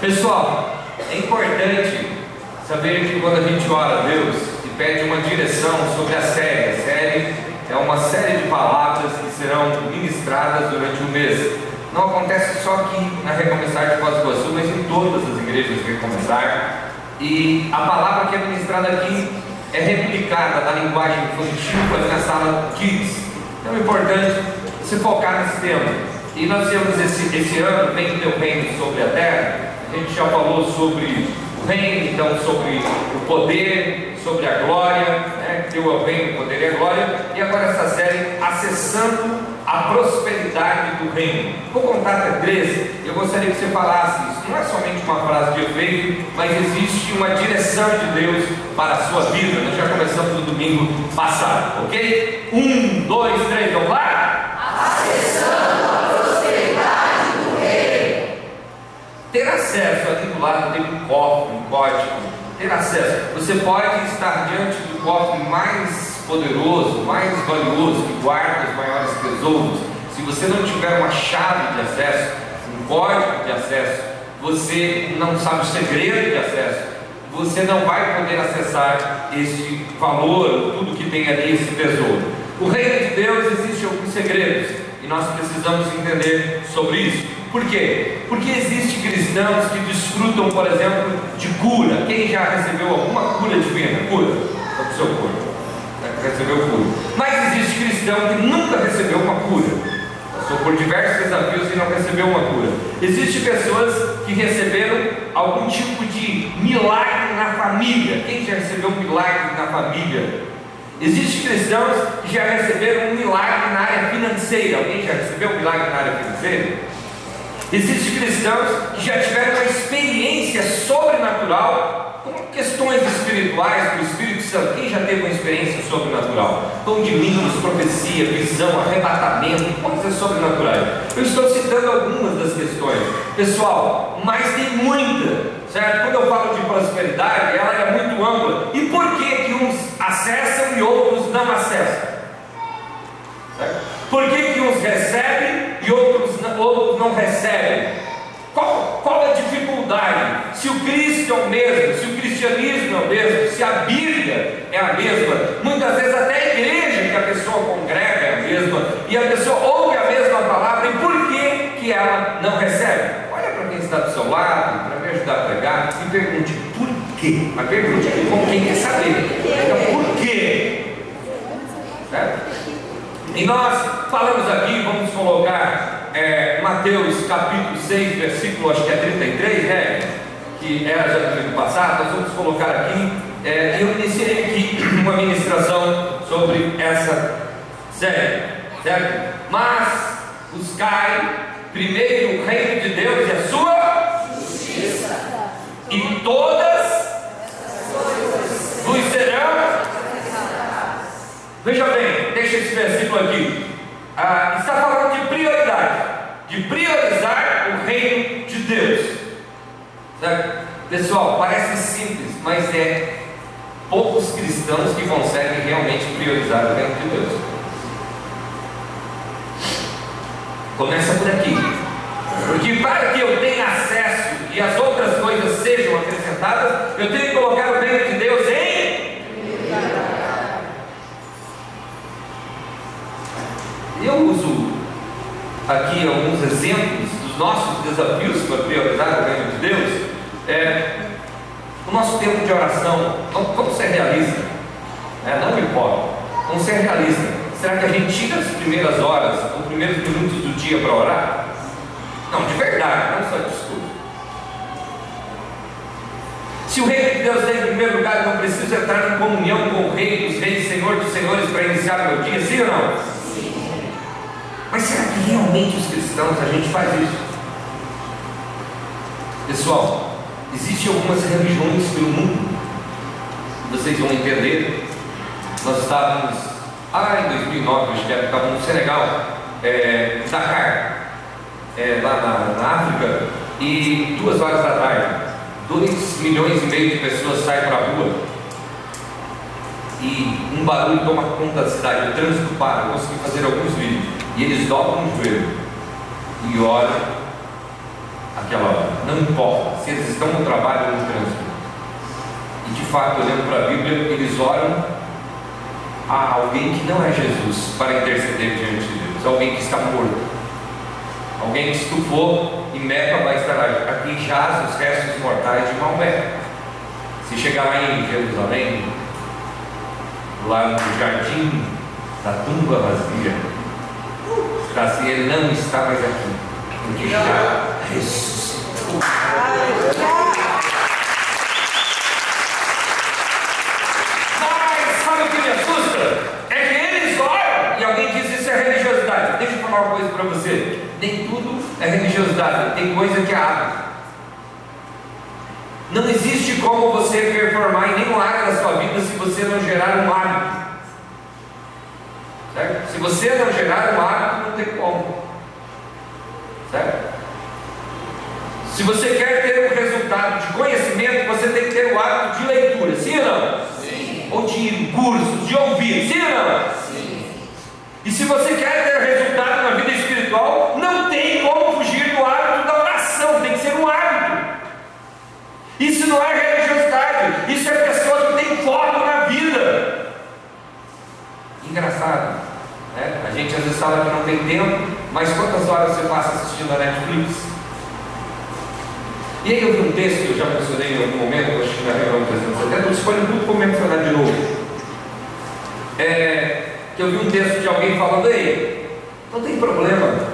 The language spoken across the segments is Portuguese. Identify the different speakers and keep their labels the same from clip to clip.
Speaker 1: Pessoal, é importante saber que quando a gente ora a Deus e pede uma direção sobre a série, a série é uma série de palavras que serão ministradas durante um mês. Não acontece só aqui na Recomeçar de Foz do Iguaçu, mas em todas as igrejas Recomeçar. E a palavra que é ministrada aqui é replicada na linguagem infantil, na sala Kids. Então é importante se focar nesse tema. E nós temos esse, esse ano, vem o teu reino sobre a terra, a gente já falou sobre o reino, então sobre o poder, sobre a glória, né? que o reino, o poder e a glória, e agora essa série acessando a prosperidade do reino. Vou contar até 13, eu gostaria que você falasse isso. Não é somente uma frase de efeito, mas existe uma direção de Deus para a sua vida. Nós já começamos no domingo passado, ok? Um, dois, três, vamos lá?
Speaker 2: Acessando
Speaker 1: ter acesso ali do lado tem um cofre, um código, ter acesso. Você pode estar diante do cofre mais poderoso, mais valioso, que guarda os maiores tesouros. Se você não tiver uma chave de acesso, um código de acesso, você não sabe o segredo de acesso, você não vai poder acessar este valor, tudo que tem ali, esse tesouro. O reino de Deus existe alguns segredos nós precisamos entender sobre isso. Por quê? Porque existem cristãos que desfrutam, por exemplo, de cura. Quem já recebeu alguma cura divina? Cura do seu corpo. Recebeu cura. Mas existe cristão que nunca recebeu uma cura. Passou por diversos desafios e não recebeu uma cura. Existem pessoas que receberam algum tipo de milagre na família. Quem já recebeu um milagre na família? Existem cristãos que já receberam um milagre na área financeira. Alguém já recebeu um milagre na área financeira? Existem cristãos que já tiveram uma experiência sobrenatural com questões espirituais do Espírito Santo. Quem já teve uma experiência sobrenatural? Pão de línguas, profecia, visão, arrebatamento, coisas sobrenaturais. Eu estou citando algumas das questões. Pessoal, mas tem muita, certo? Quando eu falo de prosperidade, ela é muito ampla. E por que, que uns acessam e outros não acessam? Certo? Por que, que uns recebem e outros, outros não recebem? Qual, qual a dificuldade? Se o Cristo é o mesmo, se o cristianismo é o mesmo, se a Bíblia é a mesma, muitas vezes até a igreja que a pessoa congrega é a mesma, e a pessoa ouve a mesma palavra, e por que, que ela não recebe? Está do seu lado, para me ajudar a pregar, e pergunte por quê? Mas pergunte como quem quer saber. Então, por quê? Certo? E nós falamos aqui, vamos colocar é, Mateus capítulo 6, versículo acho que é 33, né? Que era já do ano passado, nós vamos colocar aqui. É, eu iniciei aqui uma ministração sobre essa série, certo? Mas buscai primeiro o reino de Deus e a sua todas vos serão Veja bem, deixa esse versículo aqui. Ah, está falando de prioridade, de priorizar o reino de Deus. Pessoal, parece simples, mas é poucos cristãos que conseguem realmente priorizar o reino de Deus. Começa por aqui. Porque para que eu tenha acesso e as outras acrescentadas, eu tenho que colocar o reino de Deus em Eu uso aqui alguns exemplos dos nossos desafios para priorizar o reino de Deus. É, o nosso tempo de oração, vamos, ser realistas, né? não importa, vamos ser realistas. Será que a gente tira as primeiras horas, os primeiros minutos do dia para orar? Não, de verdade, não só de Se o reino de Deus está em primeiro lugar, eu não preciso entrar em comunhão com o Rei dos Reis, Senhor dos Senhores, para iniciar meu dia, sim ou não? Mas será que realmente os cristãos a gente faz isso? Pessoal, existem algumas religiões pelo mundo. Vocês vão entender. Nós estávamos, ah, em 2009, acho que estávamos no Senegal, é, Dakar, é, lá na, na, África, e duas horas da tarde, 2 milhões e meio de pessoas saem para a rua e um barulho toma conta da cidade, o trânsito para, eu consegui fazer alguns vídeos. E eles dobram o joelho e oram aquela hora. Não importa se eles estão no trabalho ou no trânsito. E de fato, olhando para a Bíblia, eles oram a alguém que não é Jesus para interceder diante de Deus, alguém que está morto, alguém estufou e Meca vai estar aqui jaz os restos mortais de Maomé. Se chegar lá em Jerusalém, lá no jardim da tumba vazia, está não está mais aqui, porque já ressuscitou. Mas sabe o que me assusta? É que eles oram e alguém diz isso é religiosidade. Deixa eu falar uma coisa para você. Nem tudo é religiosidade, tem coisa que é hábito. Não existe como você performar em nenhuma área da sua vida se você não gerar um hábito. Certo? Se você não gerar um hábito, não tem como. Certo? Se você quer ter um resultado de conhecimento, você tem que ter o hábito de leitura, sim ou não?
Speaker 2: Sim.
Speaker 1: Ou de cursos, de ouvir, sim ou não?
Speaker 2: Sim.
Speaker 1: E se você quer ter resultado na vida espiritual, não é religiosidade, isso é pessoa que tem foco na vida. Engraçado, né? A gente às vezes fala que não tem tempo, mas quantas horas você passa assistindo a Netflix? E aí eu vi um texto que eu já mencionei em algum momento, acho que na reunião 370, eu escolho tudo para mencionar de novo. É, que eu vi um texto de alguém falando aí, não tem problema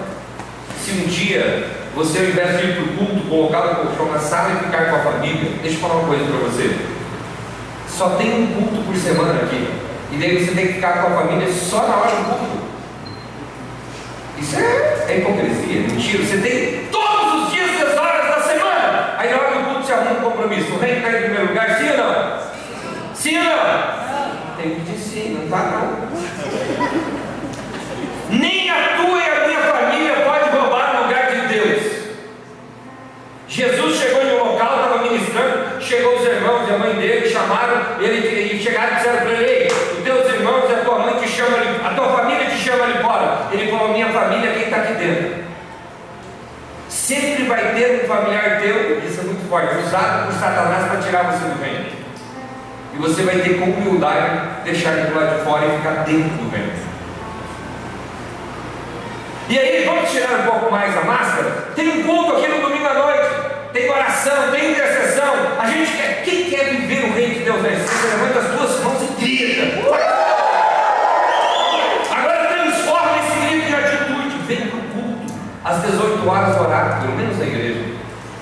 Speaker 1: se um dia você ao invés de ir para o culto, colocar o colchão na sala e ficar com a família, deixa eu falar uma coisa para você. Só tem um culto por semana aqui. E daí você tem que ficar com a família só na hora do culto. Isso é, é hipocrisia, mentira. Você tem todos os dias as horas da semana. Aí na hora do culto você arruma um compromisso. O reino está em primeiro lugar, sim ou não? Sim ou não? Tem que dizer sim, não está não. Nem a tua e a minha família pode roubar o lugar de Deus. Jesus chegou em um local, estava ministrando, chegou os irmãos e a mãe dele, chamaram, ele, e chegaram e disseram para ele, Ei, os teus irmãos e a tua mãe te chamam ali, a tua família te chama ali fora. Ele falou, minha família, quem está aqui dentro? Sempre vai ter um familiar teu, isso é muito forte, usado por Satanás para tirar você do reino. E você vai ter com humildade deixar ele do lado de fora e ficar dentro do reino. E aí, vamos tirar um pouco mais a máscara? Tem um culto aqui no domingo à noite, tem oração, tem intercessão. A gente quer, quem quer viver o reino de Deus na essência, levanta as duas mãos e grita. Agora transforma esse grito em atitude. Vem para o culto, às 18 horas orar, pelo menos na igreja.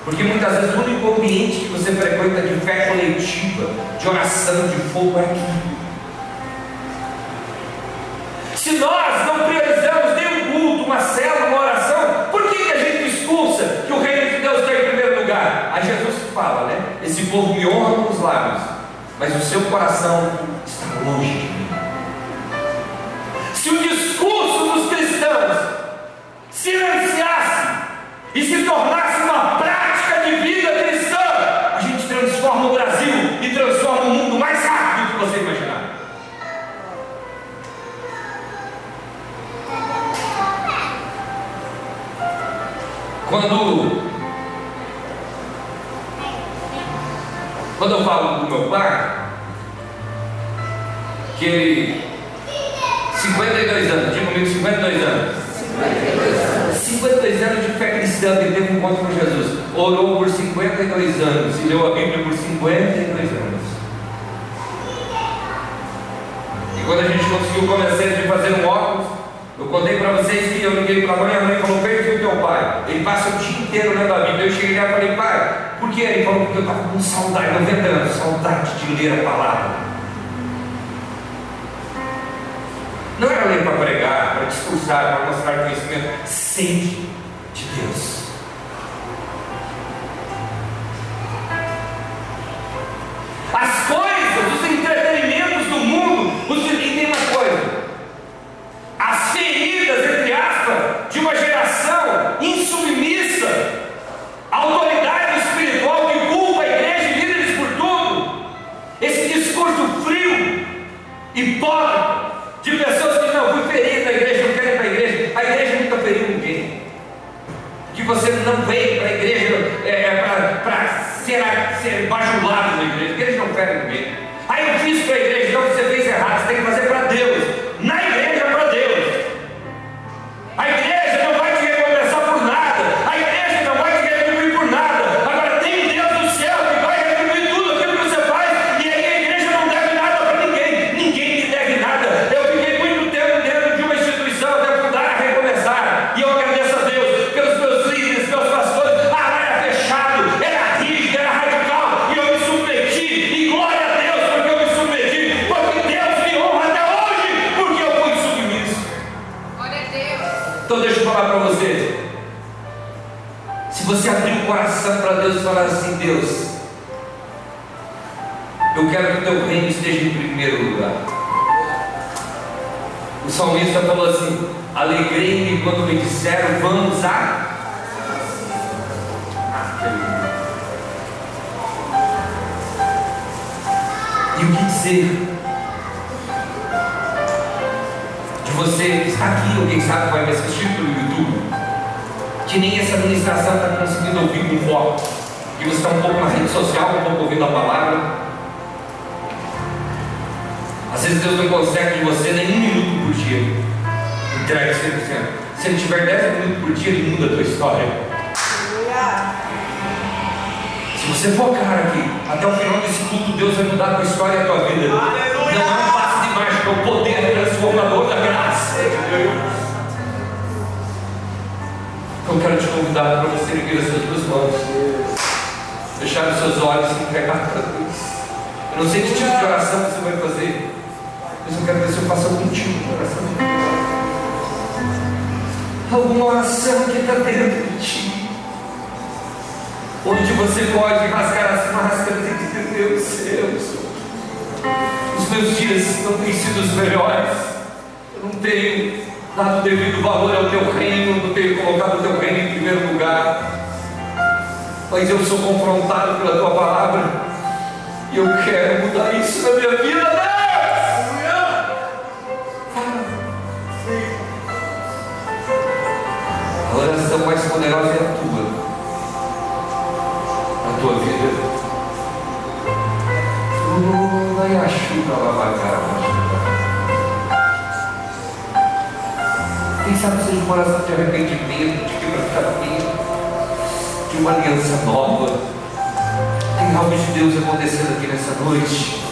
Speaker 1: Porque muitas vezes o único ambiente que você frequenta de fé coletiva, de oração, de fogo é aqui. Se nós não priorizamos nenhum culto, uma célula, uma oração, por que, que a gente expulsa que o reino de Deus está em primeiro lugar? Aí Jesus fala, né? Esse povo me honra com os lábios, mas o seu coração está longe de mim. Se o discurso dos cristãos silenciasse e se tornasse uma Quando quando eu falo do meu pai, que ele 52 anos, diga comigo 52 anos. 52 anos de fé cristã, ele teve um encontro com Jesus. Orou por 52 anos e leu a Bíblia por 52 anos. E quando a gente conseguiu ele de fazer um óculos, eu contei para vocês que eu liguei para a mãe, a mãe falou, perdi o teu pai. Ele passa o dia inteiro lendo a Bíblia. Eu cheguei lá e falei, pai, por que? Ele falou, porque eu estava com saudade, 90 anos, saudade de ler a palavra. Não era ler para pregar, para discursar, para mostrar conhecimento. Sente de Deus. As teu reino esteja em primeiro lugar. O salmista falou assim: Alegrei-me quando me disseram, vamos a. E o que dizer de você que está aqui, ou quem sabe vai me assistir pelo YouTube, que nem essa administração está conseguindo ouvir com foco, que você está um pouco na rede social, um pouco ouvindo a palavra. Às vezes Deus não consegue de você nem um minuto por dia. Entregue 100%. Se ele tiver 10 minutos por dia, ele muda a tua história. Se você focar aqui, até o final desse culto, Deus vai mudar a tua história e a tua vida. Não é um passe de mágica, é o poder transformador da graça de Deus. Eu quero te convidar para você erguer as suas duas mãos, fechar os seus olhos e entregar para Deus. Eu não sei que tipo de oração você vai fazer, mas eu quero ver se eu faço algum tipo de oração. Alguma oração que está dentro de ti. Onde você pode rasgar as máscaras e dizer, Deus, Deus, os meus dias não têm sido os melhores, eu não tenho dado devido valor ao teu reino, não tenho colocado o teu reino em primeiro lugar, mas eu sou confrontado pela tua palavra. E eu quero mudar isso na minha vida, Deus! A oração mais poderosa é a tua na tua vida. Oh, vai achuta Quem sabe seja uma oração de arrependimento, de quebrantamento, de uma aliança nova. Tem algo de Deus acontecendo aqui nessa noite.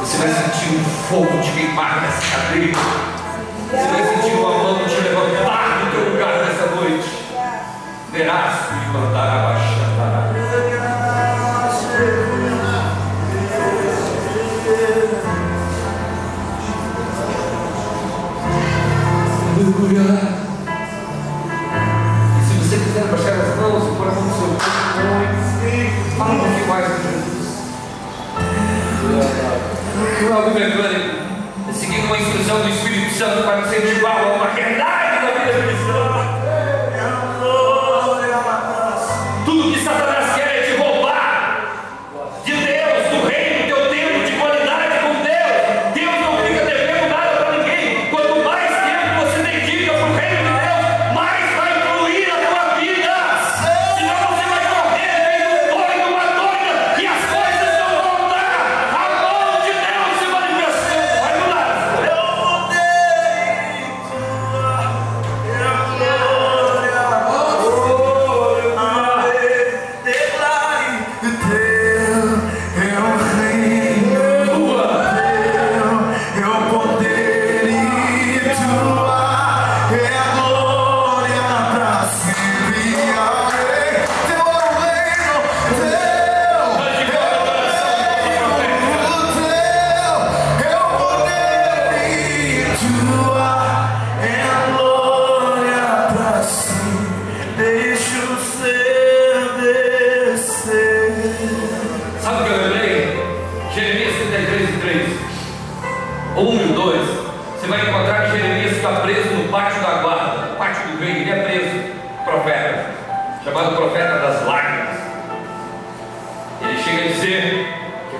Speaker 1: Você vai sentir um fogo de queimar nessa cadeira. Você vai sentir uma mão te levantar É algo mecânico. É seguindo uma instrução do Espírito Santo para incentivar uma realidade da vida cristã.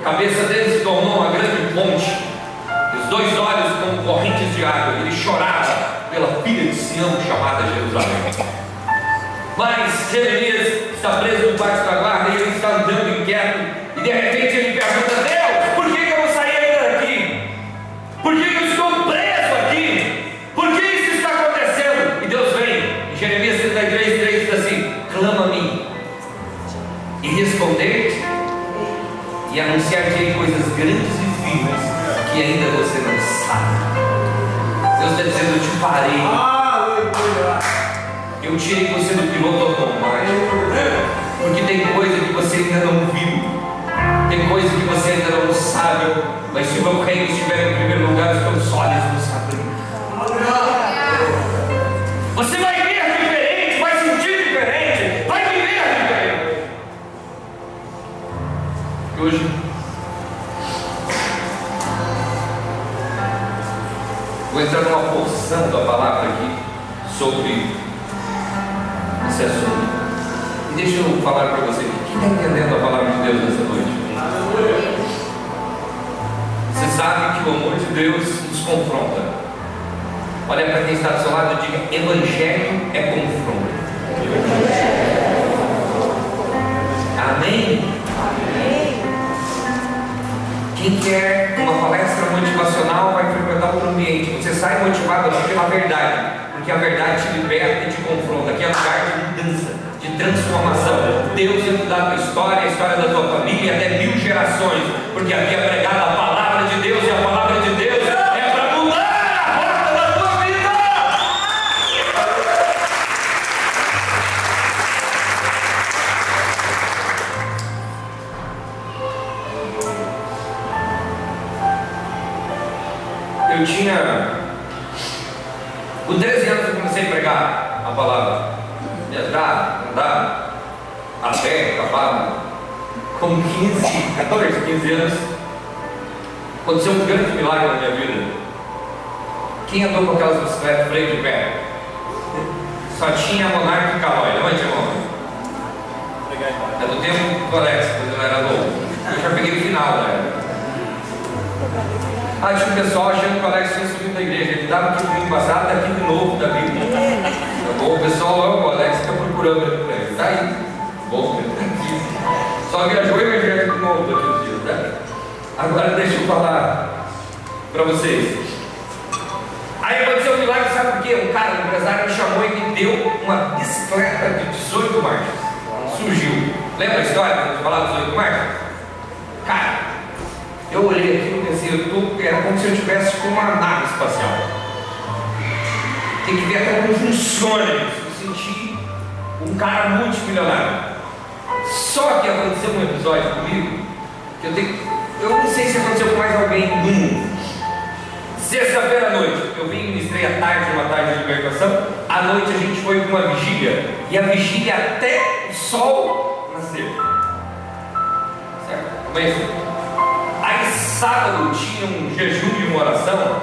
Speaker 1: cabeça dele se tornou uma grande ponte, os dois olhos como correntes de água, ele chorava pela filha de Sião chamada Jerusalém. Mas Jeremias está preso debaixo da guarda e ele está andando inquieto, e de repente ele pergunta parei. Eu tirei você do piloto automático. Porque tem coisa que você ainda não viu. Tem coisa que você ainda não sabe. Mas se o meu reino estiver em primeiro lugar, os teus olhos vão se abrir. Você vai ver diferente, vai sentir diferente, vai viver diferente. E hoje vou entrar numa porção da palavra aqui sobre esse assunto. E deixa eu falar para você, quem está entendendo a palavra de Deus nessa noite? Você sabe que o amor de Deus nos confronta. Olha para quem está do seu lado e diga: Evangelho é confronto. Amém? Quem quer uma palestra motivacional vai frequentar outro ambiente. Você sai motivado pela verdade, porque a verdade te liberta e te confronta. Aqui é lugar de mudança, de transformação. Deus ia mudar a tua história, a história da tua família, até mil gerações, porque aqui é pregada a palavra de Deus e a palavra Com 15, 14, 15 anos, aconteceu um grande milagre na minha vida. Quem andou com aquelas bicicletas freio de pé? Só tinha Monarca e Calói. Levante a mão. É do tempo do Alex, quando eu era novo. Eu já peguei o final, né? Ah, tinha um pessoal achando que o Alex tinha subido da igreja. Ele dava aqui um passado, tá aqui de novo da Bíblia. Tá bom? O pessoal ama o Alex, fica procurando ele por aí. Tá aí. Bom, aqui. Só viajou evangélico de novo daqui uns dias, né? Agora deixa eu falar para vocês. Aí aconteceu um milagre, sabe por quê? Um cara, um empresário me chamou e me deu uma bicicleta de 18 marchas. Surgiu. Lembra a história quando eu falava 18 marchas? Cara, eu olhei aquilo e pensei, eu tô, era como se eu estivesse com uma nave espacial. Tem que ver até como funciona isso. Eu senti um cara multimilionário. Só que aconteceu um episódio comigo que eu tenho. Eu não sei se aconteceu com mais alguém no mundo. Sexta-feira à noite, eu vim ministrei à tarde, uma tarde de libertação. À noite a gente foi para uma vigília. E a vigília até o sol nascer. Certo? Começa. Aí sábado tinha um jejum e uma oração.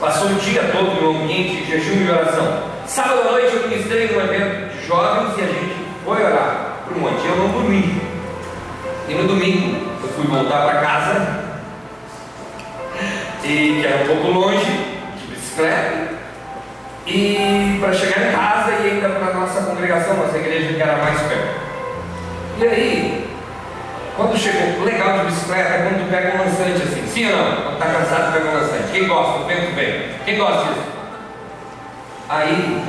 Speaker 1: Passou o dia todo no ambiente de jejum e oração. Sábado à noite eu ministrei num evento de jovens e a gente foi orar um monte. Eu não dormi. E no domingo eu fui voltar para casa, e que era um pouco longe, de bicicleta, e para chegar em casa e ainda para a nossa congregação, nossa igreja que era mais perto. E aí, quando chegou, legal de bicicleta é quando tu pega um lançante assim, sim ou não? Quando tá cansado, pega um lançante. Quem gosta? O vento vem. Quem gosta disso? Aí,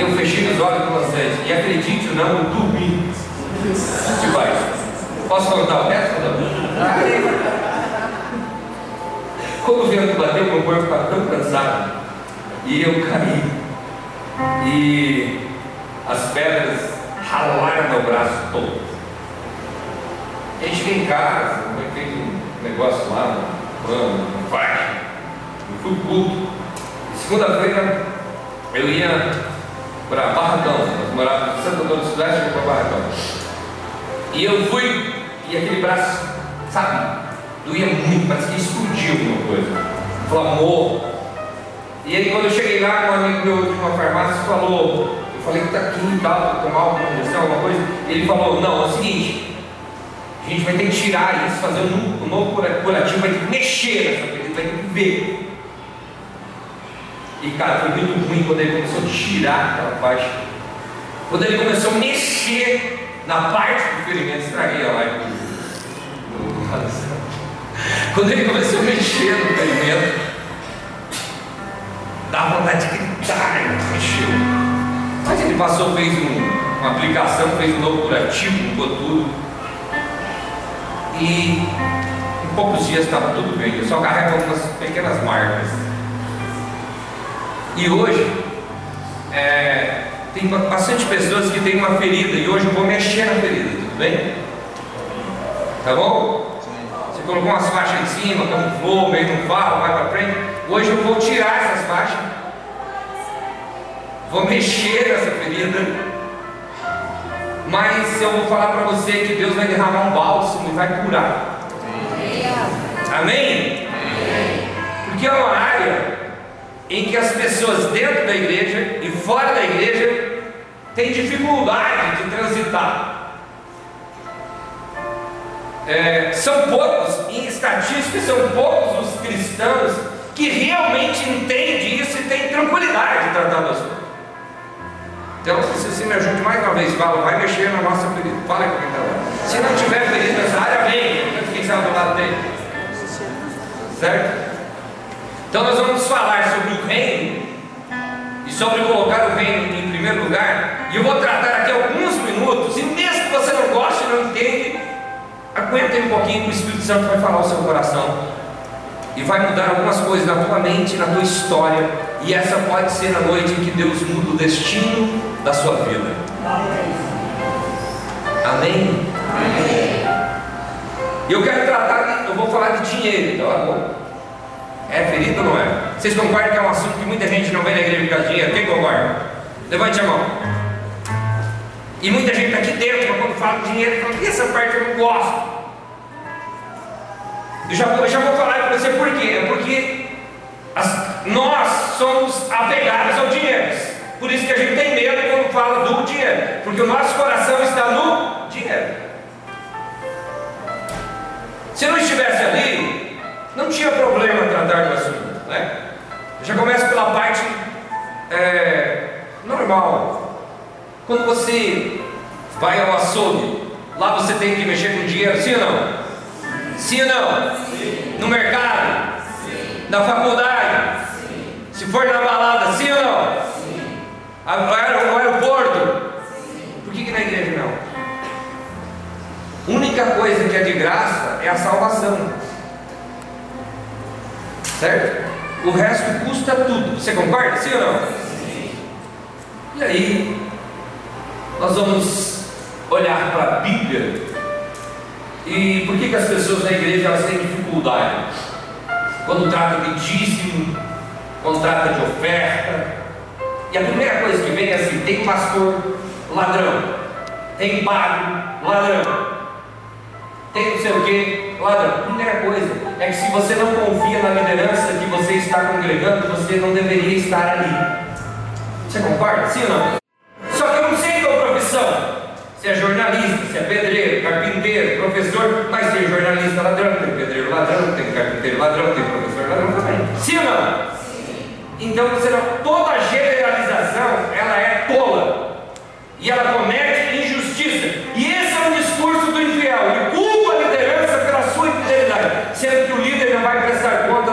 Speaker 1: eu fechei os olhos com lançante e acredite ou não, eu dormi. Debaixo. Posso contar o resto? Não? Quando o vento bateu, meu corpo estava tão cansado e eu caí. E as pedras ralaram meu braço todo. E aí cheguei em casa, eu fiz um negócio lá, um pano, um faixa, fui culto. Segunda-feira eu ia para Barracão, nós morávamos em Santo Antônio do Sudeste, eu ia para Barracão. E eu fui, e aquele braço, sabe, doía muito, parece que explodiu alguma coisa, inflamou. E aí quando eu cheguei lá, um amigo meu de uma farmácia falou, eu falei que tá aqui e tal, vou tomar alguma injeção, alguma coisa. Ele falou, não, é o seguinte, a gente vai ter que tirar isso, fazer um, novo curativo, vai ter que mexer nessa vai ter que ver. E cara, foi muito ruim quando ele começou a tirar aquela faixa. Quando ele começou a mexer na parte do ferimento, estraguei a live do, do Quando ele começou a mexer no ferimento, dá vontade de gritar, ele mexeu. Mas ele passou, fez um, uma aplicação, fez um novo curativo, mudou tudo. E em poucos dias estava tudo bem. Eu só carrego algumas pequenas marcas. E hoje, é, tem bastante pessoas que têm uma ferida e hoje eu vou mexer na ferida, tudo bem? Tá bom? Você colocou umas faixas em cima, camuflou, meio não fala, vai para frente. Hoje eu vou tirar essas faixas, vou mexer nessa ferida. Mas eu vou falar para você que Deus vai derramar um bálsamo e vai curar. Amém? Porque é uma área em que as pessoas dentro da igreja e fora da igreja têm dificuldade de transitar. É, são poucos, em estatística, são poucos os cristãos que realmente entendem isso e têm tranquilidade de tratar do assunto. Então, se você me ajude mais uma vez, fala, vai mexer na nossa ferida. Fala com quem lá. Se não tiver ferida nessa área, vem. Quem sabe do lado dele. Certo? Então, nós vamos falar sobre o reino e sobre colocar o reino em primeiro lugar. E eu vou tratar aqui alguns minutos. E mesmo que você não goste, não entende, aguenta um pouquinho que o Espírito Santo vai falar ao seu coração e vai mudar algumas coisas na tua mente, na tua história. E essa pode ser a noite em que Deus muda o destino da sua vida. Amém? Amém. Eu quero tratar, eu vou falar de dinheiro, então, tá bom? É ferido ou não é? Vocês concordam que é um assunto que muita gente não vem na igreja por causa de dinheiro? Quem concorda? Levante a mão. E muita gente está aqui dentro, quando fala de dinheiro, fala, e essa parte eu não gosto. Eu já, eu já vou falar para você por quê. É porque as, nós somos apegados ao dinheiro. Por isso que a gente tem medo quando fala do dinheiro. Porque o nosso coração está no dinheiro. Se não estivesse ali, não tinha problema tratar do assunto. Né? Eu já começo pela parte é, normal. Quando você vai ao açougue, lá você tem que mexer com dinheiro, sim ou não? Sim ou não? Sim. No mercado? Sim. Na faculdade? Sim. Se for na balada, sim ou não? Sim. No aeroporto? Sim. Por que, que na igreja não? A única coisa que é de graça é a salvação. Certo? O resto custa tudo. Você concorda? Sim ou não? Sim. E aí, nós vamos olhar para a Bíblia e por que, que as pessoas na igreja elas têm dificuldade? Quando trata de dízimo, quando trata de oferta. E a primeira coisa que vem é assim: tem pastor ladrão, tem padre ladrão, tem não sei o que ladrão. A primeira coisa é que se você não confia na liderança que você está congregando, você não deveria estar ali. Você concorda? Sim ou não? Só que eu não sei qual profissão. Se é jornalista, se é pedreiro, carpinteiro, professor, mas tem jornalista ladrão, tem pedreiro ladrão, tem carpinteiro ladrão, tem professor ladrão também. Sim ou não? Sim. Então, senão, toda generalização ela é tola. E ela comete injustiça. E esse é o discurso do infiel. E culpa a liderança pela sua infidelidade. Sendo que o líder não vai prestar conta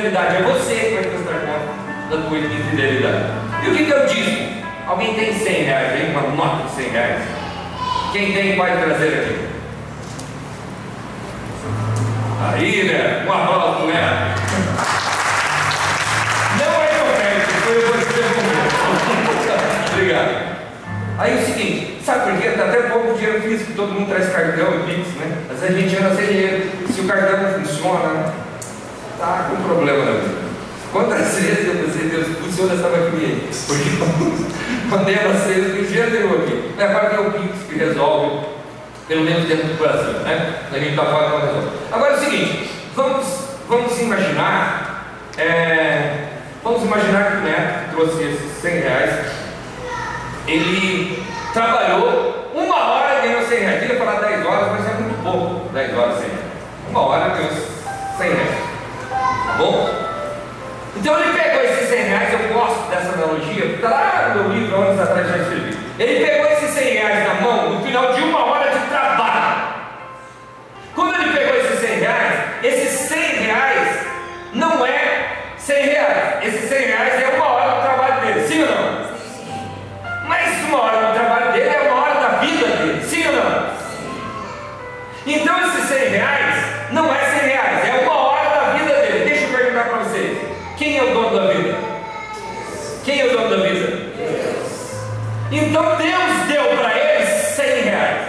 Speaker 1: infidelidade. É você que vai prestar conta da tua infidelidade. E o que, que eu disse? Alguém tem 100 reais aí? Uma nota de 100 reais? Quem tem pode trazer aqui. Aí, né? Um aplauso, né? Não é meu mérito, foi eu dizer como Obrigado. Aí é o seguinte, sabe por quê? Tá até pouco dinheiro físico, todo mundo traz cartão e pix, né? Às vezes a gente anda sem dinheiro. Se o cartão não funciona, tá com problema na vida. Quantas vezes eu pensei, Deus, funciona essa maquininha aí? Porque quando ela saiu, o dia deu aqui. É, agora tem o Pix que resolve, pelo menos dentro do Brasil, né? A gente está falando resolve. Agora é o seguinte, vamos, vamos imaginar, é, vamos imaginar que o Neto trouxe esses 100 reais, ele trabalhou uma hora e ganhou 100 reais. Ele ia falar 10 horas, mas é muito pouco, 10 horas 100 reais. Uma hora ganhou 100 reais. Tá bom? Então ele pegou esses 100 reais, eu gosto dessa analogia, está lá no livro anos atrás já escrevi. Ele pegou esses 100 reais na mão no final de uma hora de trabalho. Quando ele pegou esses 100 reais, esses 100 reais não é 100 reais. Esses 100 reais é uma hora do trabalho dele, sim ou não? Sim. Mas uma hora do trabalho dele é uma hora da vida dele, sim ou não? Sim. Então esses 100 reais não é Então Deus deu para ele 100 reais.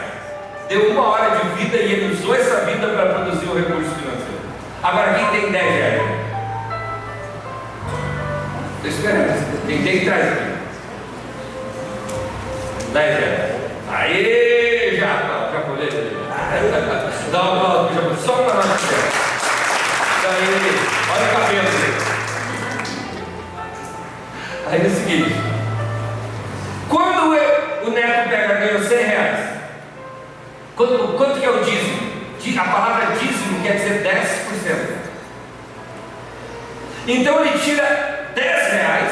Speaker 1: Deu uma hora de vida e ele usou essa vida para produzir o recurso financeiro. Agora quem tem 10 reais? Estou esperando. Quem tem, traz aqui. 10 reais. Aê, já, colhei. Dá uma aplauso para o só para nós. Aí, olha o cabelo. Aí é o seguinte: quanto, quanto que é o dízimo? A palavra dízimo quer dizer 10%. Então ele tira 10 reais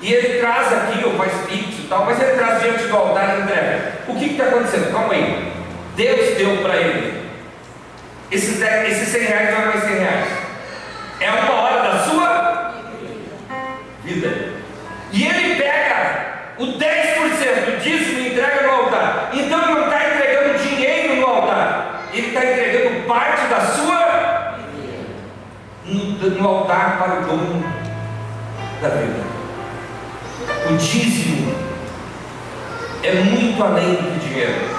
Speaker 1: e ele traz aqui, ou faz pix e tal, mas ele traz diante do altar e entrega. O que está acontecendo? Calma aí. Deus deu para ele. Esses, 10, esses 100 reais não é mais 100 reais. É uma no, altar para o dono da vida. O dízimo é muito além do dinheiro.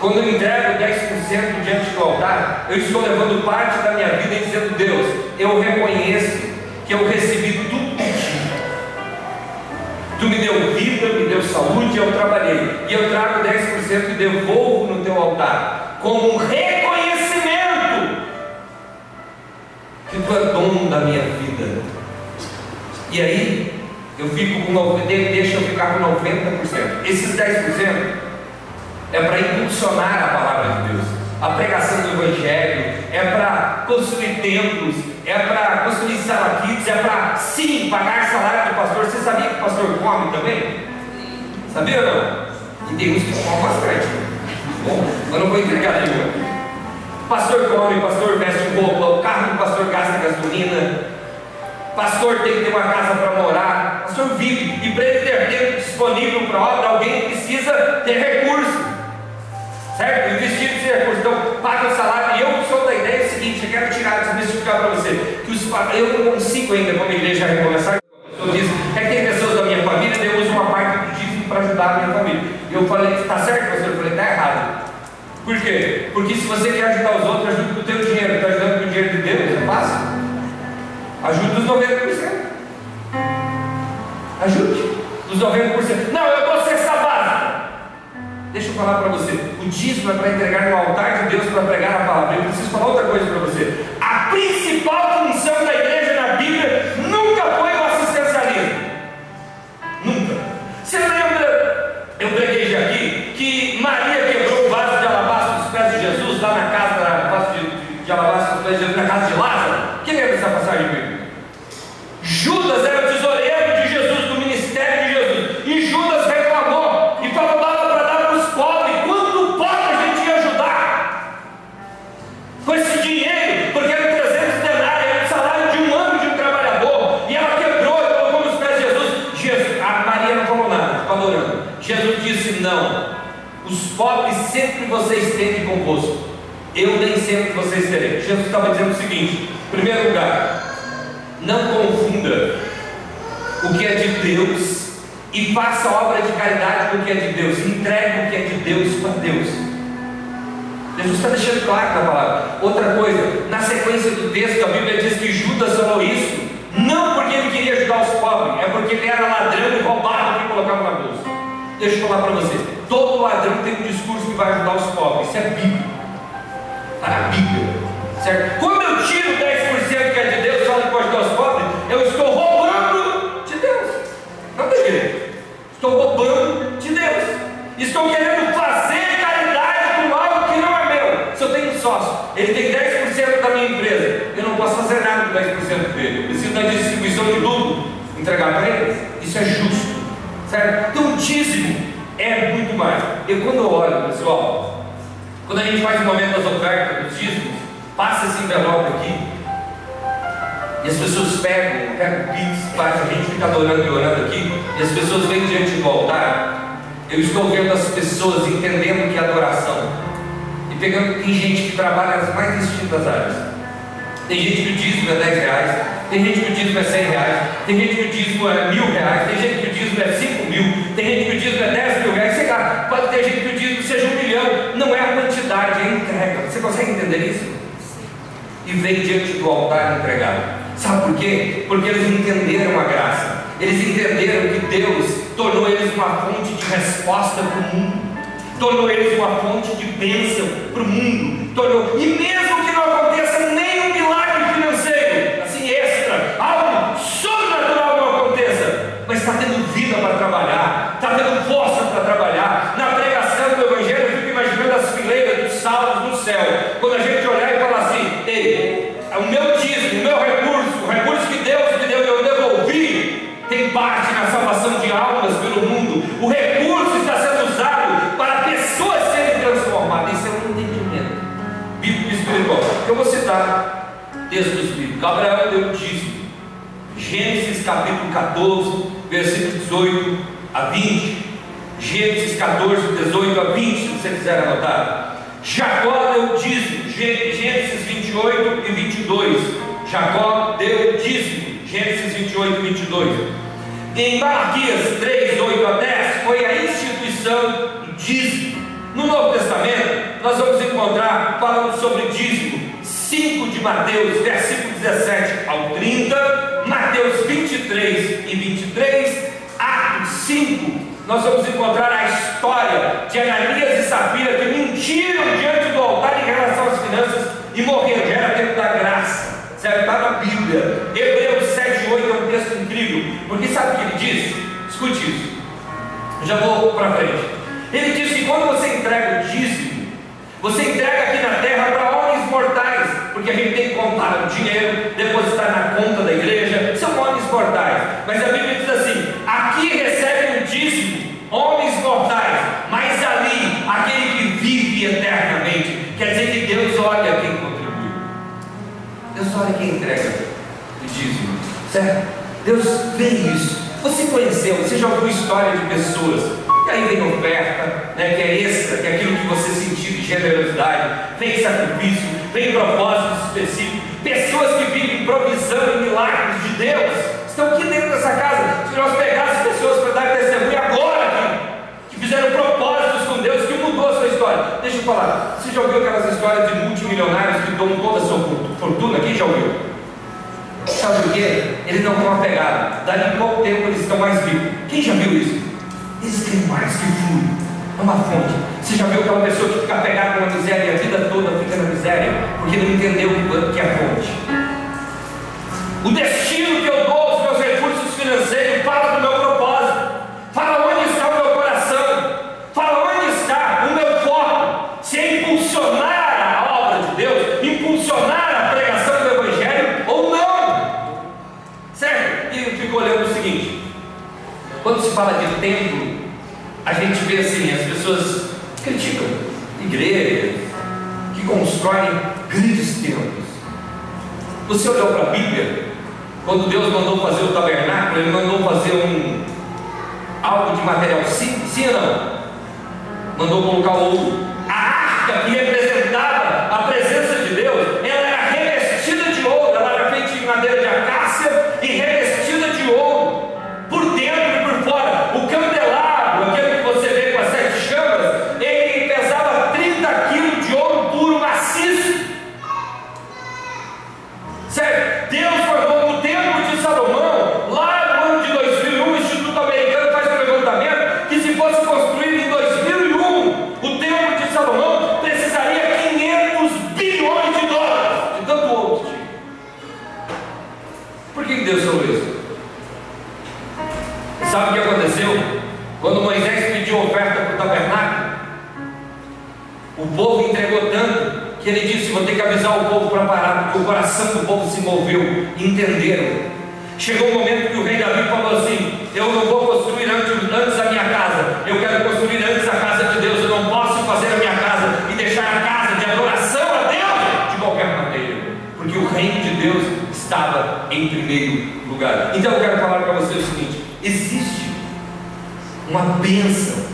Speaker 1: Quando eu entrego 10% diante do altar, eu estou levando parte da minha vida e dizendo: Deus, eu reconheço que eu recebi tudo de ti. Tu me deu vida, me deu saúde, eu trabalhei. E eu trago 10% e devolvo no teu altar, como um reconhecimento que tu é dono da minha vida. E aí, eu fico com 90%, deixa eu ficar com 90%. Esses 10% é para impulsionar a palavra de Deus, a pregação do Evangelho, é para construir templos, é para construir salaquites, é para sim pagar salário do pastor. Você sabia que o pastor come também? Sabia ou não? E tem uns que comem bastante. Bom, eu não vou entregar nenhuma. Pastor come, pastor veste roupa, o carro do pastor gasta gasolina, pastor tem que ter uma casa para morar, pastor vive, e para ele ter tempo disponível para obra, alguém precisa ter recurso certo? Investir nesse recurso, então paga o salário. E eu sou da ideia é seguinte: eu quero tirar, desmistificar para você, que os, eu não consigo ainda, como igreja, recomeçar. Pessoa diz, é que tem pessoas da minha família, eu uso uma parte do dízimo para ajudar a minha família. Eu falei, está certo, pastor? Eu falei, está errado. Por quê? Porque se você quer ajudar os outros, ajude com o teu dinheiro. Está ajudando com o dinheiro de Deus, é fácil. Ajude os 90%. Ajude os 90%. Não, eu dou cesta básica. Deixa eu falar para você. O dízimo é para entregar no altar de Deus para pregar a palavra. Eu preciso falar outra coisa para você. A principal função da igreja de Jesus, na casa de Lázaro? Quem lembra dessa passagem bíblica? Judas era o tesoureiro de Jesus, do ministério de Jesus. E Judas reclamou e falou: dava para dar para os pobres. Quanto pobre a gente ia ajudar? Com esse dinheiro, porque era 300 denários, era o salário de um ano de um trabalhador. E ela quebrou e colocou nos pés de Jesus. Jesus a Maria não falou nada, ficou adorando. Jesus disse: Não, os pobres sempre vocês Eu nem sempre vocês terem. Jesus estava dizendo o seguinte: em primeiro lugar, não confunda o que é de Deus e faça obra de caridade com o que é de Deus. Entregue o que é de Deus para Deus. Jesus está deixando claro na palavra. Outra coisa, na sequência do texto, a Bíblia diz que Judas falou isso, não porque ele queria ajudar os pobres, é porque ele era ladrão e roubava o que colocava na bolsa. Deixa eu falar para você: todo ladrão tem um discurso que vai ajudar os pobres. Isso é Bíblia. Está na Bíblia. Certo? Quando eu tiro 10% que é de Deus, falo que pode ajudar os pobres, eu estou roubando de Deus. Não tem jeito. Estou roubando de Deus. Estou querendo fazer caridade com algo que não é meu. Se eu tenho um sócio, ele tem 10% da minha empresa, eu não posso fazer nada com 10% dele. Eu preciso da distribuição de lucro, entregar para ele. Isso é justo. Certo? Então dízimo é muito mais. E quando eu olho, pessoal, quando a gente faz o momento das ofertas, dos dízimos, passa esse envelope aqui. E as pessoas pegam, pegam o Pix, faz, a gente fica adorando e orando aqui, e as pessoas vêm diante do altar. Eu estou vendo as pessoas entendendo que é adoração. E pegando, tem gente que trabalha nas mais distintas áreas. Tem gente que o dízimo é 10 reais, tem gente que o dízimo é 100 reais, tem gente que o dízimo é mil reais, tem gente que o dízimo é 5 mil, tem gente que o dízimo é 10 mil reais, sei lá, pode ter gente que o dízimo seja um milhão, não é quantidade, é entrega. Você consegue entender isso? E vem diante do altar entregar. Sabe por quê? Porque eles entenderam a graça, eles entenderam que Deus tornou eles uma fonte de resposta para o mundo, tornou eles uma fonte de bênção para o mundo, tornou, e mesmo Citar textos bíblicos. Abraão deu o dízimo. Gênesis capítulo 14, versículo 18 a 20. Gênesis 14, 18 a 20, se você quiser anotar. Jacó deu o dízimo. Gênesis 28 e 22. Jacó deu o dízimo. Gênesis 28 e 22. Em Malaquias 3, 8 a 10, foi a instituição do dízimo. No Novo Testamento, nós vamos encontrar falando sobre dízimo 5 de Mateus, versículo 17 ao 30, Mateus 23 e 23, Atos 5, nós vamos encontrar a história de Ananias e Safira que mentiram diante do altar em relação às finanças e morreram, já era tempo da graça, certo? Está na Bíblia, Hebreus 7, 8 é um texto incrível, porque sabe o que ele diz? Escute isso, já vou para frente. Ele diz que quando você entrega o dízimo, você entrega aqui na terra para homens mortais, porque a gente tem que contar o dinheiro, depositar na conta da igreja, são homens mortais. Mas a Bíblia diz assim: aqui recebem o dízimo homens mortais, mas ali aquele que vive eternamente. Quer dizer que Deus olha quem contribui, Deus olha quem entrega o dízimo, certo? Deus vê isso. Você conheceu, você já ouviu história de pessoas e aí vem oferta, né, que é extra, que é aquilo que você sentiu de generosidade, vem sacrifício, vem propósitos específicos, pessoas que vivem provisão e milagres de Deus, estão aqui dentro dessa casa. Se nós pegássemos pessoas para dar testemunho agora aqui, que fizeram propósitos com Deus, que mudou a sua história. Deixa eu falar, você já ouviu aquelas histórias de multimilionários que dão toda a sua fortuna? Quem já ouviu? Sabe por quê? Eles não estão apegados. Dali pouco tempo eles estão mais vivos. Quem já viu isso? Eles têm mais que fluir. É uma fonte. Você já viu aquela pessoa que fica pegada na miséria e Porque não entendeu o que é fonte. O destino que eu dou aos meus recursos financeiros fala do meu propósito. Fala onde está o meu coração. Fala onde está o meu foco. Se é impulsionar a obra de Deus, impulsionar a pregação do Evangelho ou não. Certo? E eu fico olhando o seguinte. Quando se fala de templo, a gente vê assim, as pessoas criticam igrejas que constroem. Você olhou para a Bíblia? Quando Deus mandou fazer o tabernáculo, Ele mandou fazer um algo de material sim, sim ou não? Mandou colocar ouro. A arca que representava o coração do povo se moveu, entenderam. Chegou o momento que o rei Davi falou assim: Eu não vou construir antes, antes a minha casa, eu quero construir antes a casa de Deus. Eu não posso fazer a minha casa e deixar a casa de adoração a Deus de qualquer maneira, porque o reino de Deus estava em primeiro lugar. Então eu quero falar para você o seguinte: existe uma bênção,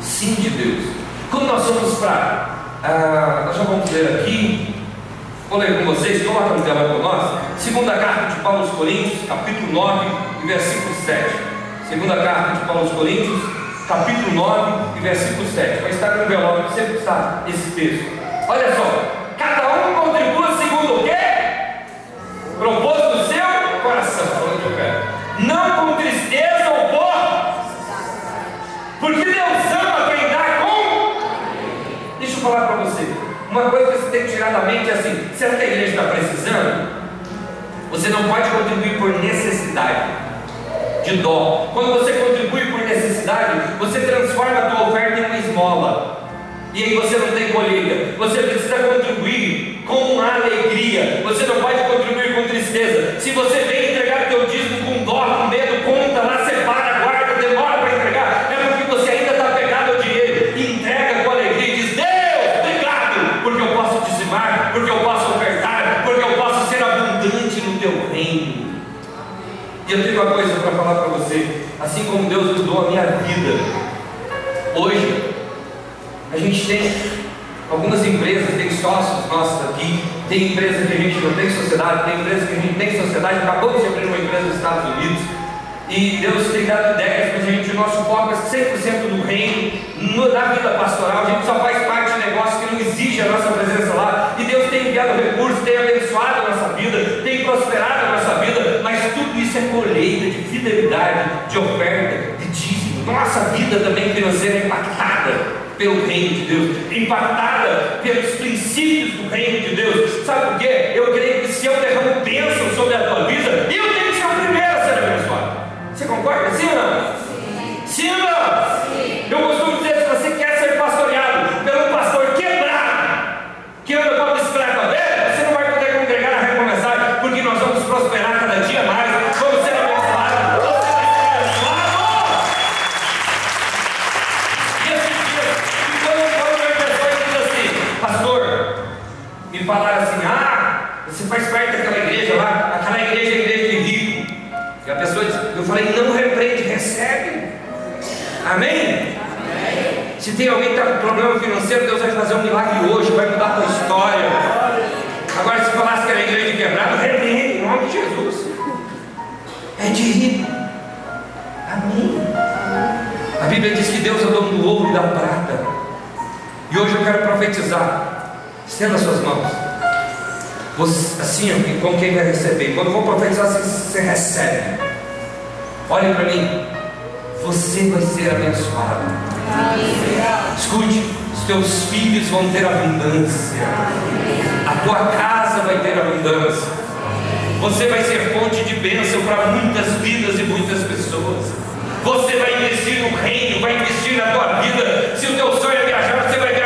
Speaker 1: sim, de Deus. Quando nós vamos para Ah, nós já vamos ler aqui. Vou ler com vocês, coloca no tela com nós. Segunda carta de Paulo aos Coríntios, capítulo 9 e versículo 7. Segunda carta de Paulo aos Coríntios, capítulo 9 e versículo 7. Vai estar no envelope, sempre está esse texto. Olha só, cada um contribua segundo o quê? Propôs no seu coração. Não com tristeza ou por. Porque Deus ama quem dá com. Deixa eu falar para você. Uma coisa que tem que tirar da mente assim: será que a igreja está precisando? Você não pode contribuir por necessidade, de dó. Quando você contribui por necessidade, você transforma a tua oferta em uma esmola. E aí você não tem colheita. Você precisa contribuir com alegria. Você não pode contribuir com tristeza. Se você vem entregar teu dízimo com dó, com medo, conta lá, separa, guarda, demora para entregar, é porque você ainda está pegado ao dinheiro. E entrega com alegria e diz: Deus, obrigado, porque eu posso dizimar, porque eu posso ofertar, porque eu posso ser abundante no teu reino. E eu uma coisa para falar para você. Assim como Deus mudou a minha vida, hoje a gente tem algumas empresas, tem sócios nossos aqui, tem empresa que a gente não tem sociedade, tem empresa que a gente tem sociedade, acabamos de abrir uma empresa nos Estados Unidos. E Deus tem dado ideias para a gente, o nosso foco é 100% no reino, no, na vida pastoral, a gente só faz parte de negócio que não exige a nossa presença lá. E Deus tem enviado recursos, tem abençoado a nossa vida, tem prosperado a nossa vida, mas tudo isso é colheita de fidelidade, de oferta, de dízimo. Nossa vida também financeira é impactada pelo reino de Deus, impactada pelos princípios do reino de Deus. Sabe por quê? Tem alguém que está com problema financeiro, Deus vai fazer um milagre hoje, vai mudar a tua história. Agora, se falasse que era igreja quebrada, repreende, em nome de Jesus. É de rico. Amém? A Bíblia diz que Deus é dono do ouro e da prata. E hoje eu quero profetizar. Estenda suas mãos. Você, assim, ó, como quem vai receber. Quando eu vou profetizar, você, você recebe. Olhe para mim. Você vai ser abençoado. Escute, os teus filhos vão ter abundância. A tua casa vai ter abundância. Você vai ser fonte de bênção para muitas vidas e muitas pessoas. Você vai investir no reino, vai investir na tua vida. Se o teu sonho é viajar, você vai viajar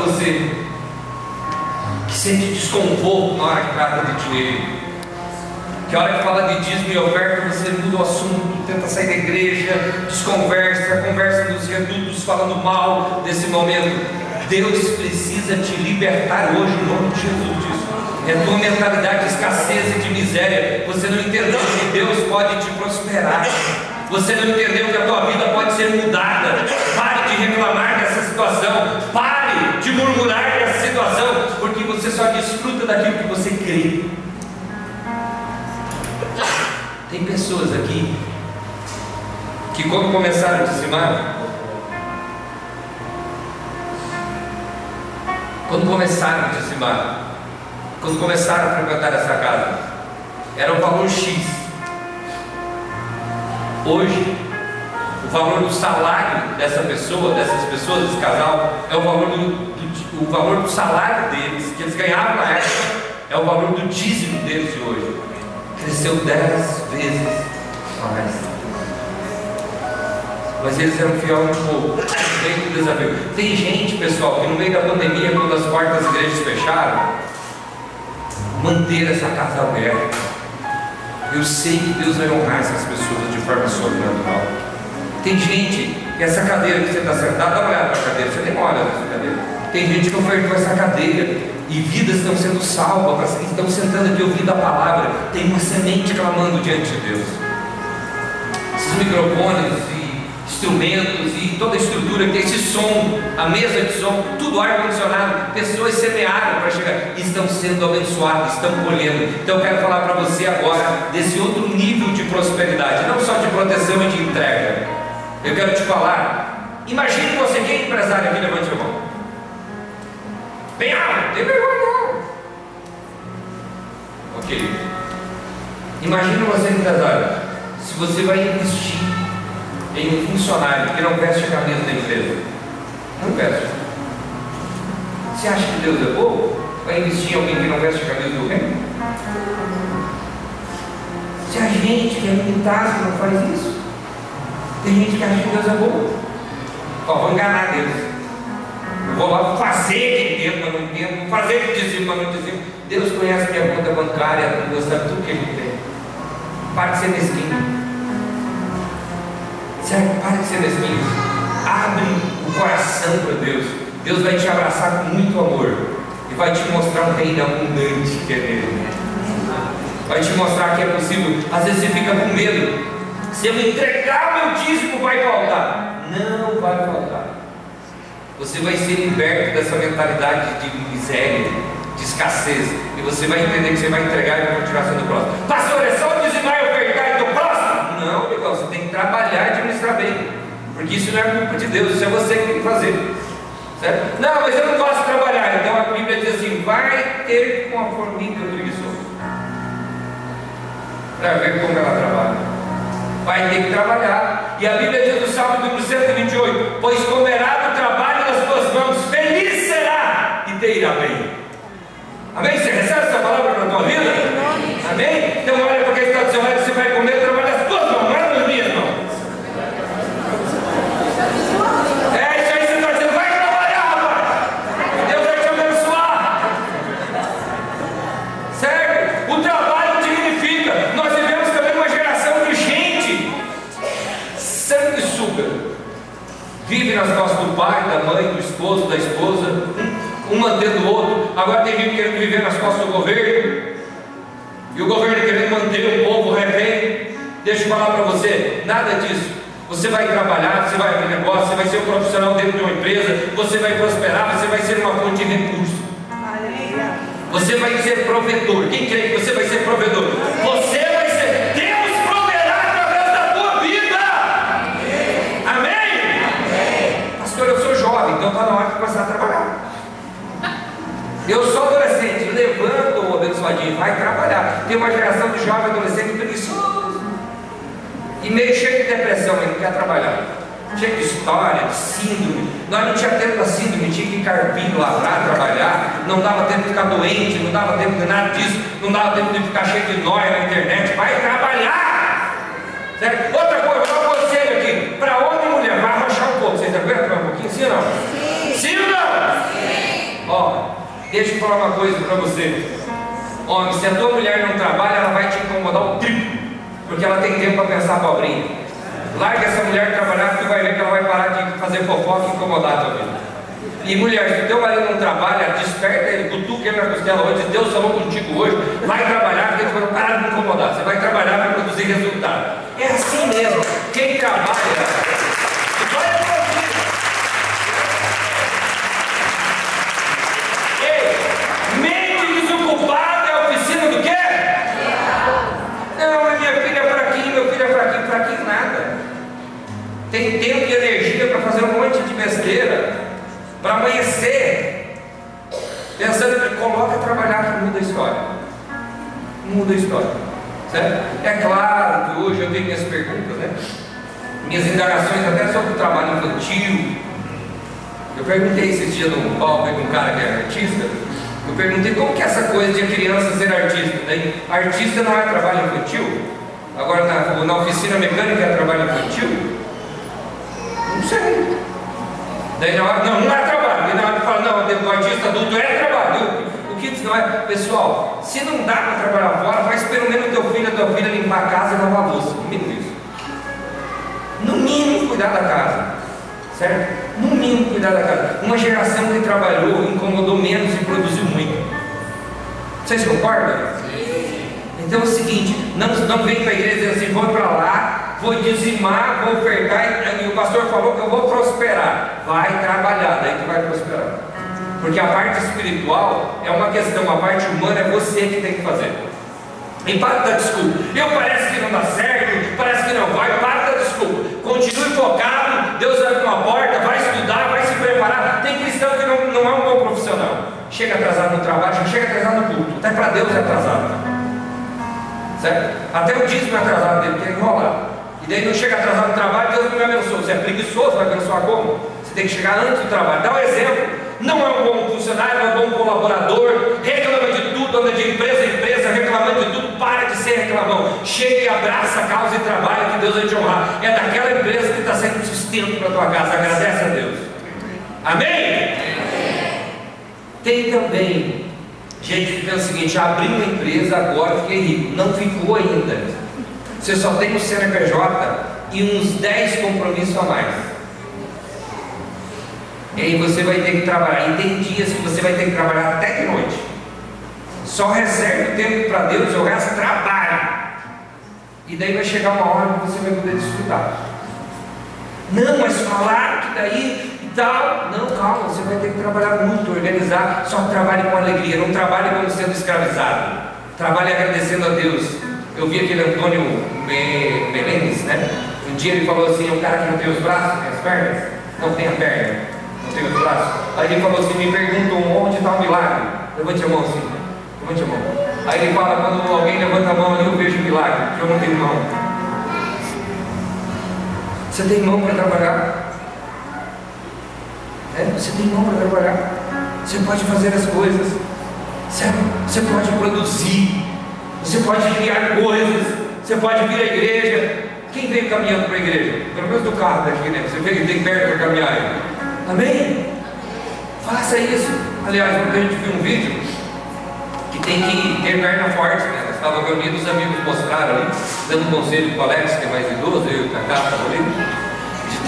Speaker 1: você que sente desconforto na hora que trata de dinheiro. Que a hora que fala de dízimo e oferta, você muda o assunto, tenta sair da igreja, desconversa, conversa nos redutos, falando mal desse momento. Deus precisa te libertar hoje, em nome de Jesus disso. É tua mentalidade de escassez e de miséria. Você não entendeu que Deus pode te prosperar. Você não entendeu que a tua vida pode ser mudada. Pare de reclamar situação. Pare de murmurar dessa situação. Porque você só desfruta daquilo que você crê. Tem pessoas aqui que quando começaram a dizimar, quando começaram a dizimar, quando começaram a frequentar essa casa, era um valor X. Hoje, o valor do salário dessa pessoa, dessas pessoas, desse casal, é o valor do, do, o valor do salário deles, que eles ganhavam na época, é o valor do dízimo deles de hoje. Cresceu dez vezes mais. Mas eles eram fiéis um pouco, dentro do desafio. Tem gente, pessoal, que no meio da pandemia, quando as portas das igrejas fecharam, manter essa casa aberta. Eu sei que Deus vai honrar essas pessoas de forma sobrenatural. Tem gente, essa cadeira que você está sentado, dá uma olhada para a cadeira, você nem olha nessa cadeira. Tem gente que ofertou essa cadeira e vidas estão sendo salvas, estão sentando aqui ouvindo a palavra. Tem uma semente clamando diante de Deus. Esses microfones e instrumentos e toda a estrutura que tem esse som, a mesa de som, tudo ar-condicionado, pessoas semearam para chegar, estão sendo abençoadas, estão colhendo. Então eu quero falar para você agora desse outro nível de prosperidade, não só de proteção e de entrega. Eu quero te falar, imagine você, quem é empresário aqui, levante a mão. Bem alto, tem vergonha não. Ok. Imagina você empresário, se você vai investir em um funcionário que não veste a camisa da empresa. Não veste. Você acha que Deus é bobo? Vai investir em alguém que não veste a camisa do reino? Se a gente que é limitado não faz isso, tem gente que acha que Deus é bobo. Ó, vou enganar Deus. Eu vou lá fazer que entendo, mas não entendo, fazer que dizimo, mas não dizimo. Deus conhece minha conta bancária, Deus sabe tudo que ele tem. Pare de ser mesquinho. Certo? Pare de ser mesquinho. Abre o coração para Deus. Deus vai te abraçar com muito amor e vai te mostrar um reino abundante que é nele. Vai te mostrar que é possível. Às vezes você fica com medo. Se eu entregar meu dízimo, vai faltar. Não vai faltar. Você vai ser liberto dessa mentalidade de miséria, de escassez. E você vai entender que você vai entregar e vai continuar sendo próximo. Pastor, é só dizimar e ofertar e do próximo? Não, amigão, você tem que trabalhar e administrar bem. Porque isso não é culpa de Deus, isso é você que tem que fazer. Certo? Não, mas eu não de trabalhar. Então a Bíblia diz assim: vai ter com a formiga preguiçosa. Para ver como ela trabalha. Vai ter que trabalhar. E a Bíblia diz no Salmo número 128: Pois comerá do trabalho das tuas mãos, feliz será e te irá bem. Amém? Você recebe essa palavra na tua vida? Amém? Então olha você. Homem, se a tua mulher não trabalha, ela vai te incomodar o triplo. Porque ela tem tempo para pensar pobrinha. Larga essa mulher trabalhar, tu vai ver que ela vai parar de fazer fofoca e incomodar a tua vida. E mulher, se teu marido não trabalha, desperta ele, cutuca ele na costela hoje, Deus falou contigo hoje, vai trabalhar, porque ele vai parar de incomodar. Você vai trabalhar para produzir resultado. É assim mesmo. Quem trabalha. Certo? É claro que hoje eu tenho minhas perguntas, né? Minhas indagações até sobre o trabalho infantil. Eu perguntei esses dias num palco de um cara que é artista. Eu perguntei como que é essa coisa de criança ser artista. Daí, artista não é trabalho infantil? Agora na, na oficina mecânica é trabalho infantil? Não sei. Daí na hora, não, não é trabalho. Daí na hora fala, não, o artista adulto. Que diz não é, pessoal, se não dá para trabalhar fora, faz pelo menos teu filho, a tua filha limpar a casa e lavar a louça. No mínimo isso. No mínimo cuidar da casa. Certo? No mínimo cuidar da casa. Uma geração que trabalhou, incomodou menos e produziu muito. Vocês concordam? Sim. Então é o seguinte, não, não vem para a igreja e assim, vou para lá, vou dizimar, vou ofertar, e, e o pastor falou que eu vou prosperar. Vai trabalhar, daí tu vai prosperar. Porque a parte espiritual é uma questão, a parte humana é você que tem que fazer. E para da desculpa. Eu parece que não dá certo, parece que não vai, para da desculpa. Continue focado, Deus abre uma porta, vai estudar, vai se preparar. Tem cristão que não, não é um bom profissional. Chega atrasado no trabalho, chega atrasado no culto. Até para Deus é atrasado. Certo? Até o dízimo é atrasado dele, que é enrolar. E daí não chega atrasado no trabalho, Deus não me abençoa. Você é preguiçoso, vai abençoar como? Você tem que chegar antes do trabalho. Dá um exemplo. Não é um bom funcionário, não é um bom colaborador, reclama de tudo, anda de empresa em empresa, reclamando de tudo, para de ser reclamão. Chega e abraça a causa e trabalha que Deus vai te honrar. É daquela empresa que está sendo sustento para a tua casa. Agradece a Deus. Amém? Tem também gente que pensa o seguinte: abri uma empresa, agora fiquei rico. Não ficou ainda. Você só tem o CNPJ e uns 10 compromissos a mais. E aí você vai ter que trabalhar. E tem dias que você vai ter que trabalhar até de noite. Só reserve o tempo para Deus e o resto trabalha. E daí vai chegar uma hora que você vai poder desfrutar. Não, mas falar que daí e tal. Não, calma, você vai ter que trabalhar muito, organizar. Só trabalhe com alegria, não trabalhe como sendo escravizado. Trabalhe agradecendo a Deus. Eu vi aquele Antônio Melendes, né? Um dia ele falou assim, o cara que não tem os braços, tem as pernas, não tem a perna, os braços. Aí ele falou assim, me perguntam onde está o milagre. Levante a mão assim, levante a mão. Aí ele fala, quando alguém levanta a mão ali, eu vejo o milagre, porque eu não tenho mão. Você tem mão para trabalhar. É, você tem mão para trabalhar. Você pode fazer as coisas. Você, você pode produzir. Você pode criar coisas, você pode vir à igreja. Quem veio caminhando para a igreja? Pelo menos do carro daqui, né? Você veio tem perto para caminhar aí. Amém? Faça isso. Aliás, ontem a gente viu um vídeo que tem que ter perna forte, né? Nós estávamos reunidos, os amigos mostraram ali, dando conselho para o Alex, que é mais idoso, eu e o Cacá estavam ali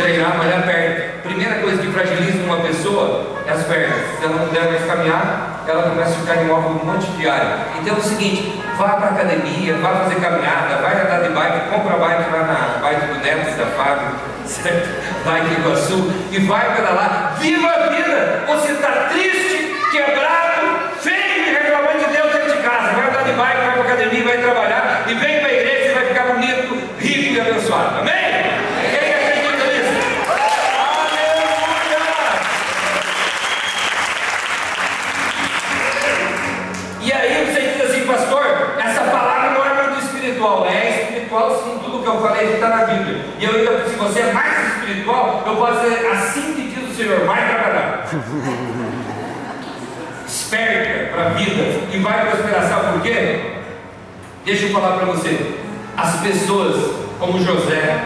Speaker 1: treinar mais a perna. Primeira coisa que fragiliza uma pessoa é as pernas. Se ela não puder mais caminhar, ela começa a ficar imóvel um monte de área. Então é o seguinte, vá para a academia, vá fazer caminhada, vai andar de bike, compra bike lá na bike do Neto da Fábio, certo? Bike Iguaçu, e vai para lá, viva a vida! Você está triste, quebrado, feio e reclamando de Deus dentro de casa. Vai andar de bike, vai para a academia, vai trabalhar e vem para a igreja e vai ficar bonito, rico e abençoado. Amém? espiritual. É espiritual sim, tudo que eu falei está na Bíblia. E eu ainda, se você é mais espiritual, eu posso dizer assim que diz o Senhor, vai trabalhar. esperta para a vida e vai prosperar. Sabe por quê? Deixa eu falar para você. As pessoas como José,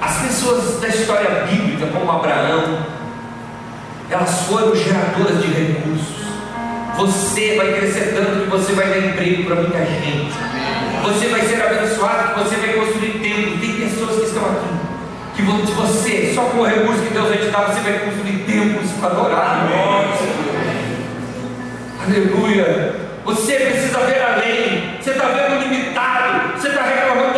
Speaker 1: as pessoas da história bíblica, como Abraão, elas foram geradoras de recursos. Você vai crescer tanto que você vai dar emprego para muita gente. Você vai ser abençoado, você vai construir templo. Tem pessoas que estão aqui. Que você, só com o recurso que Deus vai te dar, você vai construir templos para adorar. Aleluia. Você precisa ver além. Você está vendo limitado. Você está reclamando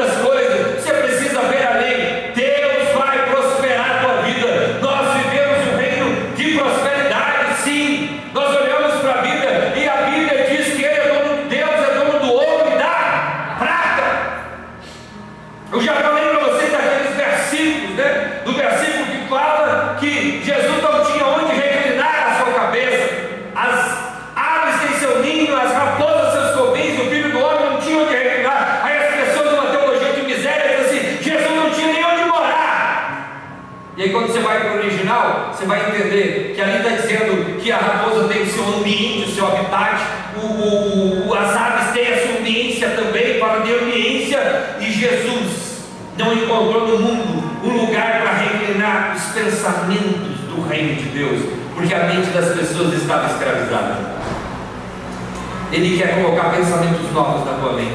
Speaker 1: dizendo que a raposa tem o seu ambiente, o seu habitat, o, o- o- as aves têm a sua ambiência também, fala de ambiência, e Jesus não encontrou no mundo um lugar para reclinar os pensamentos do reino de Deus, porque a mente das pessoas estava escravizada. Ele quer colocar pensamentos novos na tua mente.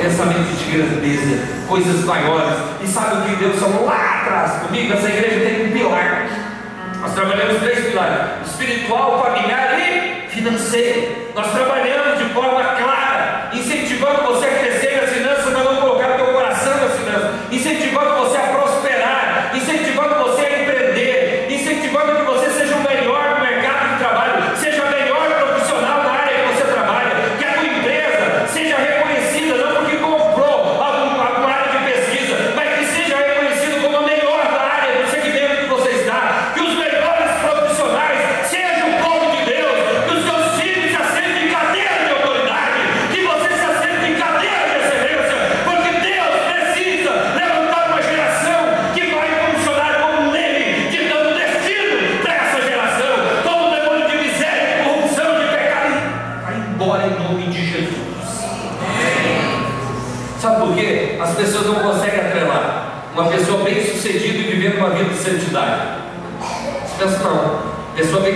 Speaker 1: Pensamentos de grandeza, coisas maiores. E sabe o que Deus falou lá atrás comigo? Essa igreja tem um pilar. Nós trabalhamos três pilares: espiritual, familiar e financeiro. Nós trabalhamos de forma clara, incentivando você a crescer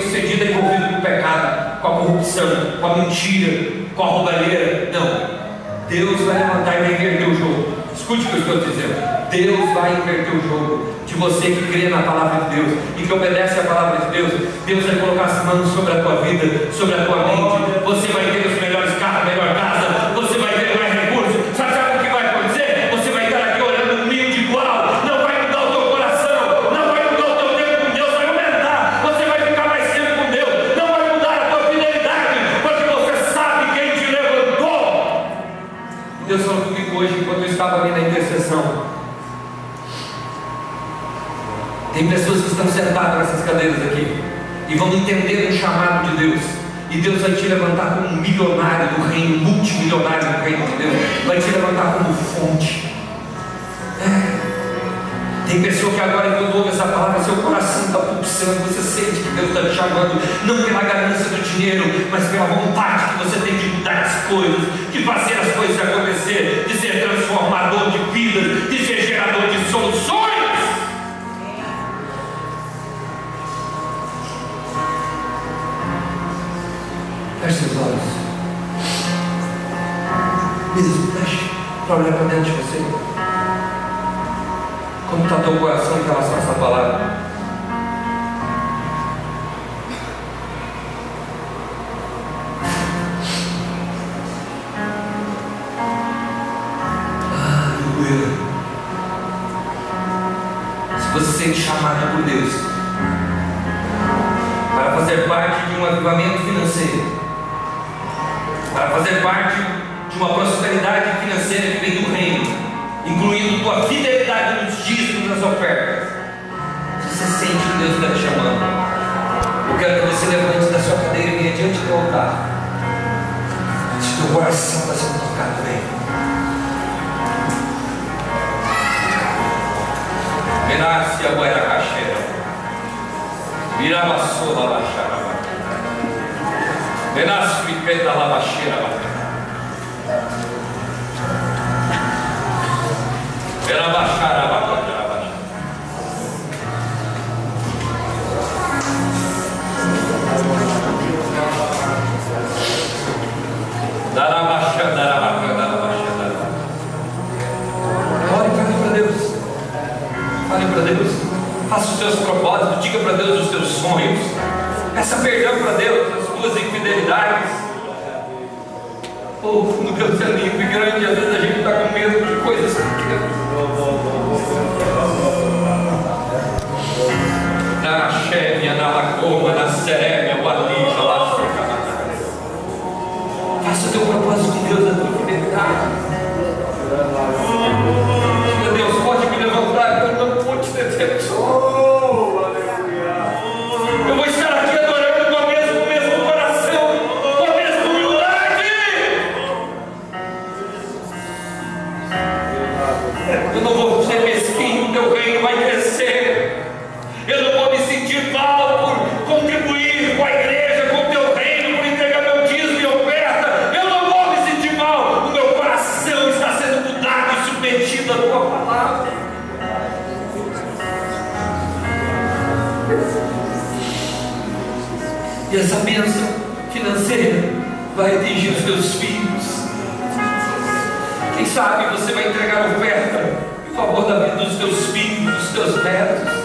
Speaker 1: Pessoa bem sucedida é envolvida com o pecado, com a corrupção, com a mentira, com a roubalheira. Não. Deus vai levantar e vai inverter o jogo. Escute o que eu estou dizendo. Deus vai inverter o jogo de você que crê na palavra de Deus e que obedece à palavra de Deus. Deus vai colocar as mãos sobre a tua vida, sobre a tua mente. Você vai ter os melhores E Deus vai te levantar como um milionário do reino, multimilionário do reino de Deus. Vai te levantar como fonte. É. Tem pessoa que agora, quando ouve essa palavra, seu coração está pulsando, você sente que Deus está te chamando, não pela ganância do dinheiro, mas pela vontade que você tem de mudar as coisas, de fazer as coisas acontecer, de ser transformador de vidas, de ser gerador de soluções. Para dentro de você. Como está teu coração em relação a essa palavra? Virabassou Labachara. Benasfi Peta Labachira. Verabachara. Darabachá, darabachá, darabachá, darabachá. Ore para Deus. Fale para Deus faça os seus propósitos, diga para Deus os seus sonhos, peça perdão para Deus das suas infidelidades. Ou oh, no limpo e grande, às vezes a gente está com medo de coisas pequenas. Na Xémia, na Lacoma, na Serémia, o alívio lá. Faça o teu propósito. dos teus filhos, dos teus netos.